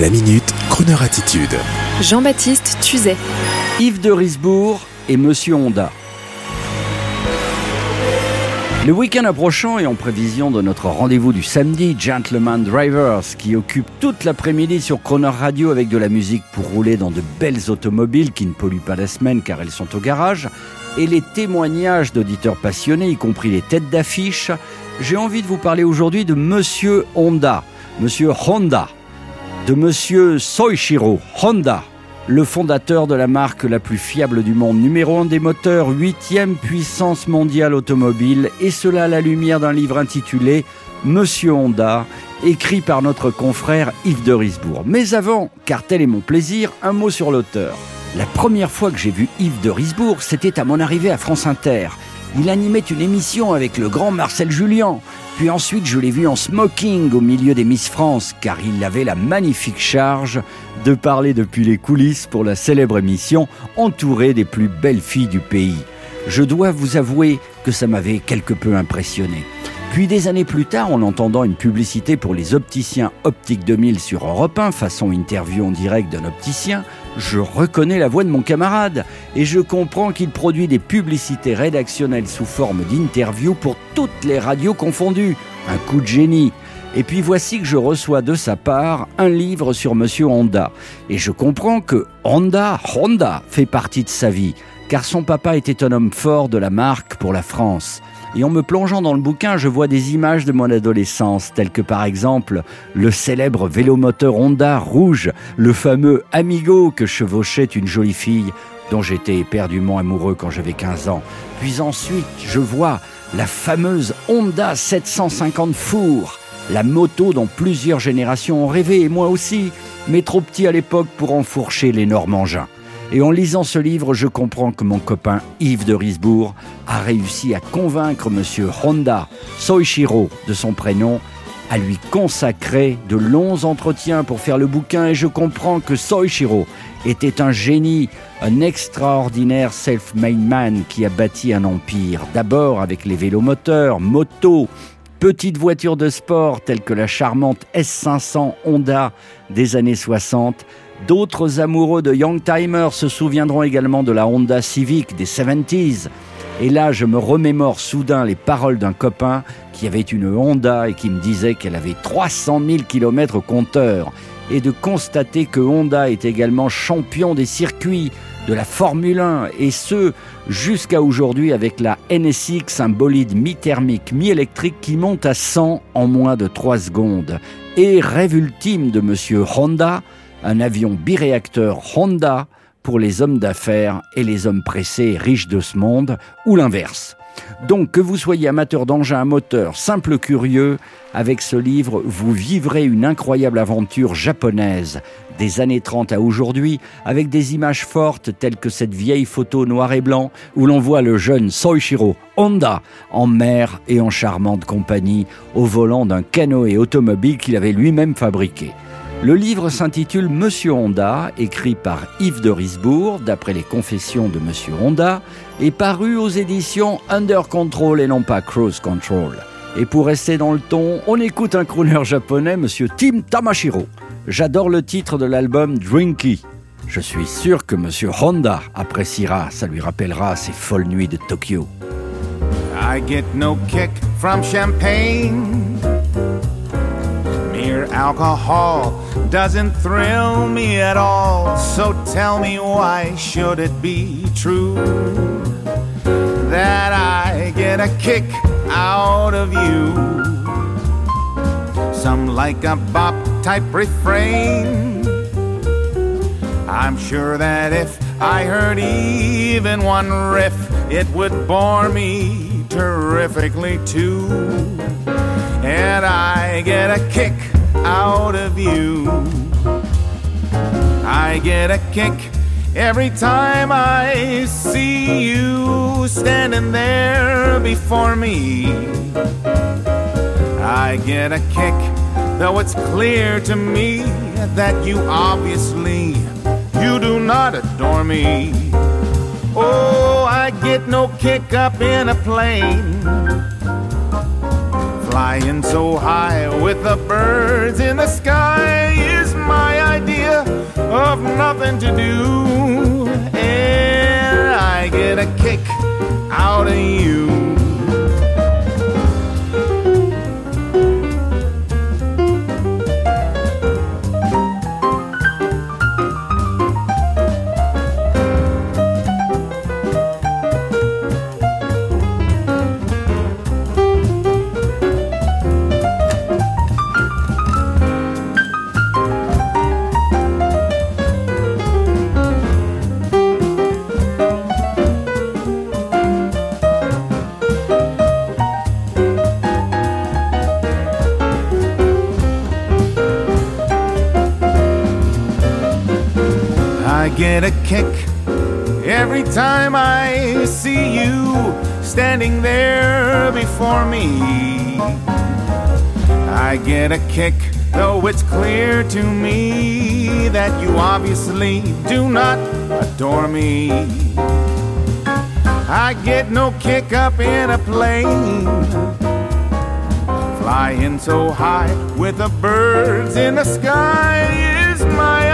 La minute, Kroneur attitude. Jean-Baptiste Tuzet. Yves de Risbourg et Monsieur Honda. Le week-end approchant et en prévision de notre rendez-vous du samedi, Gentleman Drivers, qui occupe toute l'après-midi sur Croner Radio avec de la musique pour rouler dans de belles automobiles qui ne polluent pas la semaine car elles sont au garage, et les témoignages d'auditeurs passionnés, y compris les têtes d'affiche, j'ai envie de vous parler aujourd'hui de Monsieur Honda. Monsieur Honda de Monsieur Soichiro Honda, le fondateur de la marque la plus fiable du monde, numéro 1 des moteurs, huitième puissance mondiale automobile, et cela à la lumière d'un livre intitulé Monsieur Honda, écrit par notre confrère Yves de Risbourg. Mais avant, car tel est mon plaisir, un mot sur l'auteur. La première fois que j'ai vu Yves de Risbourg, c'était à mon arrivée à France Inter. Il animait une émission avec le grand Marcel Julien. Puis ensuite, je l'ai vu en smoking au milieu des Miss France, car il avait la magnifique charge de parler depuis les coulisses pour la célèbre émission, entouré des plus belles filles du pays. Je dois vous avouer que ça m'avait quelque peu impressionné. Puis des années plus tard, en entendant une publicité pour les opticiens Optique 2000 sur Europe 1, façon interview en direct d'un opticien, je reconnais la voix de mon camarade et je comprends qu'il produit des publicités rédactionnelles sous forme d'interview pour toutes les radios confondues. Un coup de génie. Et puis voici que je reçois de sa part un livre sur Monsieur Honda. Et je comprends que Honda, Honda fait partie de sa vie, car son papa était un homme fort de la marque pour la France. Et en me plongeant dans le bouquin, je vois des images de mon adolescence, telles que par exemple le célèbre vélomoteur Honda rouge, le fameux Amigo que chevauchait une jolie fille dont j'étais éperdument amoureux quand j'avais 15 ans. Puis ensuite, je vois la fameuse Honda 750 Four, la moto dont plusieurs générations ont rêvé, et moi aussi, mais trop petit à l'époque pour enfourcher l'énorme engin. Et en lisant ce livre, je comprends que mon copain Yves de Risbourg a réussi à convaincre monsieur Honda Soichiro de son prénom à lui consacrer de longs entretiens pour faire le bouquin. Et je comprends que Soichiro était un génie, un extraordinaire self-made man qui a bâti un empire, d'abord avec les vélomoteurs, motos, petites voitures de sport telles que la charmante S500 Honda des années 60, D'autres amoureux de Youngtimer se souviendront également de la Honda Civic des 70s. Et là, je me remémore soudain les paroles d'un copain qui avait une Honda et qui me disait qu'elle avait 300 000 km compteur. Et de constater que Honda est également champion des circuits de la Formule 1, et ce, jusqu'à aujourd'hui avec la NSX, un bolide mi-thermique, mi-électrique qui monte à 100 en moins de 3 secondes. Et rêve ultime de monsieur Honda, un avion biréacteur Honda pour les hommes d'affaires et les hommes pressés riches de ce monde, ou l'inverse. Donc que vous soyez amateur d'engins à moteur, simple curieux, avec ce livre, vous vivrez une incroyable aventure japonaise des années 30 à aujourd'hui, avec des images fortes telles que cette vieille photo noir et blanc où l'on voit le jeune Soichiro Honda en mer et en charmante compagnie au volant d'un canoë automobile qu'il avait lui-même fabriqué. Le livre s'intitule Monsieur Honda, écrit par Yves de Risbourg, d'après les confessions de Monsieur Honda, et paru aux éditions Under Control et non pas Cruise Control. Et pour rester dans le ton, on écoute un crooner japonais, Monsieur Tim Tamashiro. J'adore le titre de l'album Drinky. Je suis sûr que Monsieur Honda appréciera, ça lui rappellera ses folles nuits de Tokyo. I get no kick from champagne. Alcohol doesn't thrill me at all. So tell me why should it be true that I get a kick out of you? Some like a bop type refrain. I'm sure that if I heard even one riff, it would bore me terrifically too. And I get a kick out of you. I get a kick every time I see you standing there before me. I get a kick, though it's clear to me that you obviously you do not adore me. Oh, I get no kick up in a plane Flying so high with the birds in the sky is my idea of nothing to do, and I get a kick out of you. I get a kick every time I see you standing there before me. I get a kick, though it's clear to me that you obviously do not adore me. I get no kick up in a plane. Flying so high with the birds in the sky is my